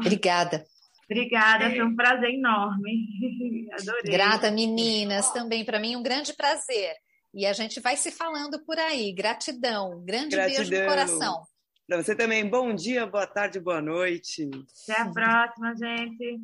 Obrigada. Obrigada, foi um prazer enorme. Adorei. Grata, meninas, também para mim um grande prazer. E a gente vai se falando por aí. Gratidão, grande Gratidão. beijo no coração. Para você também, bom dia, boa tarde, boa noite. Até a próxima, gente.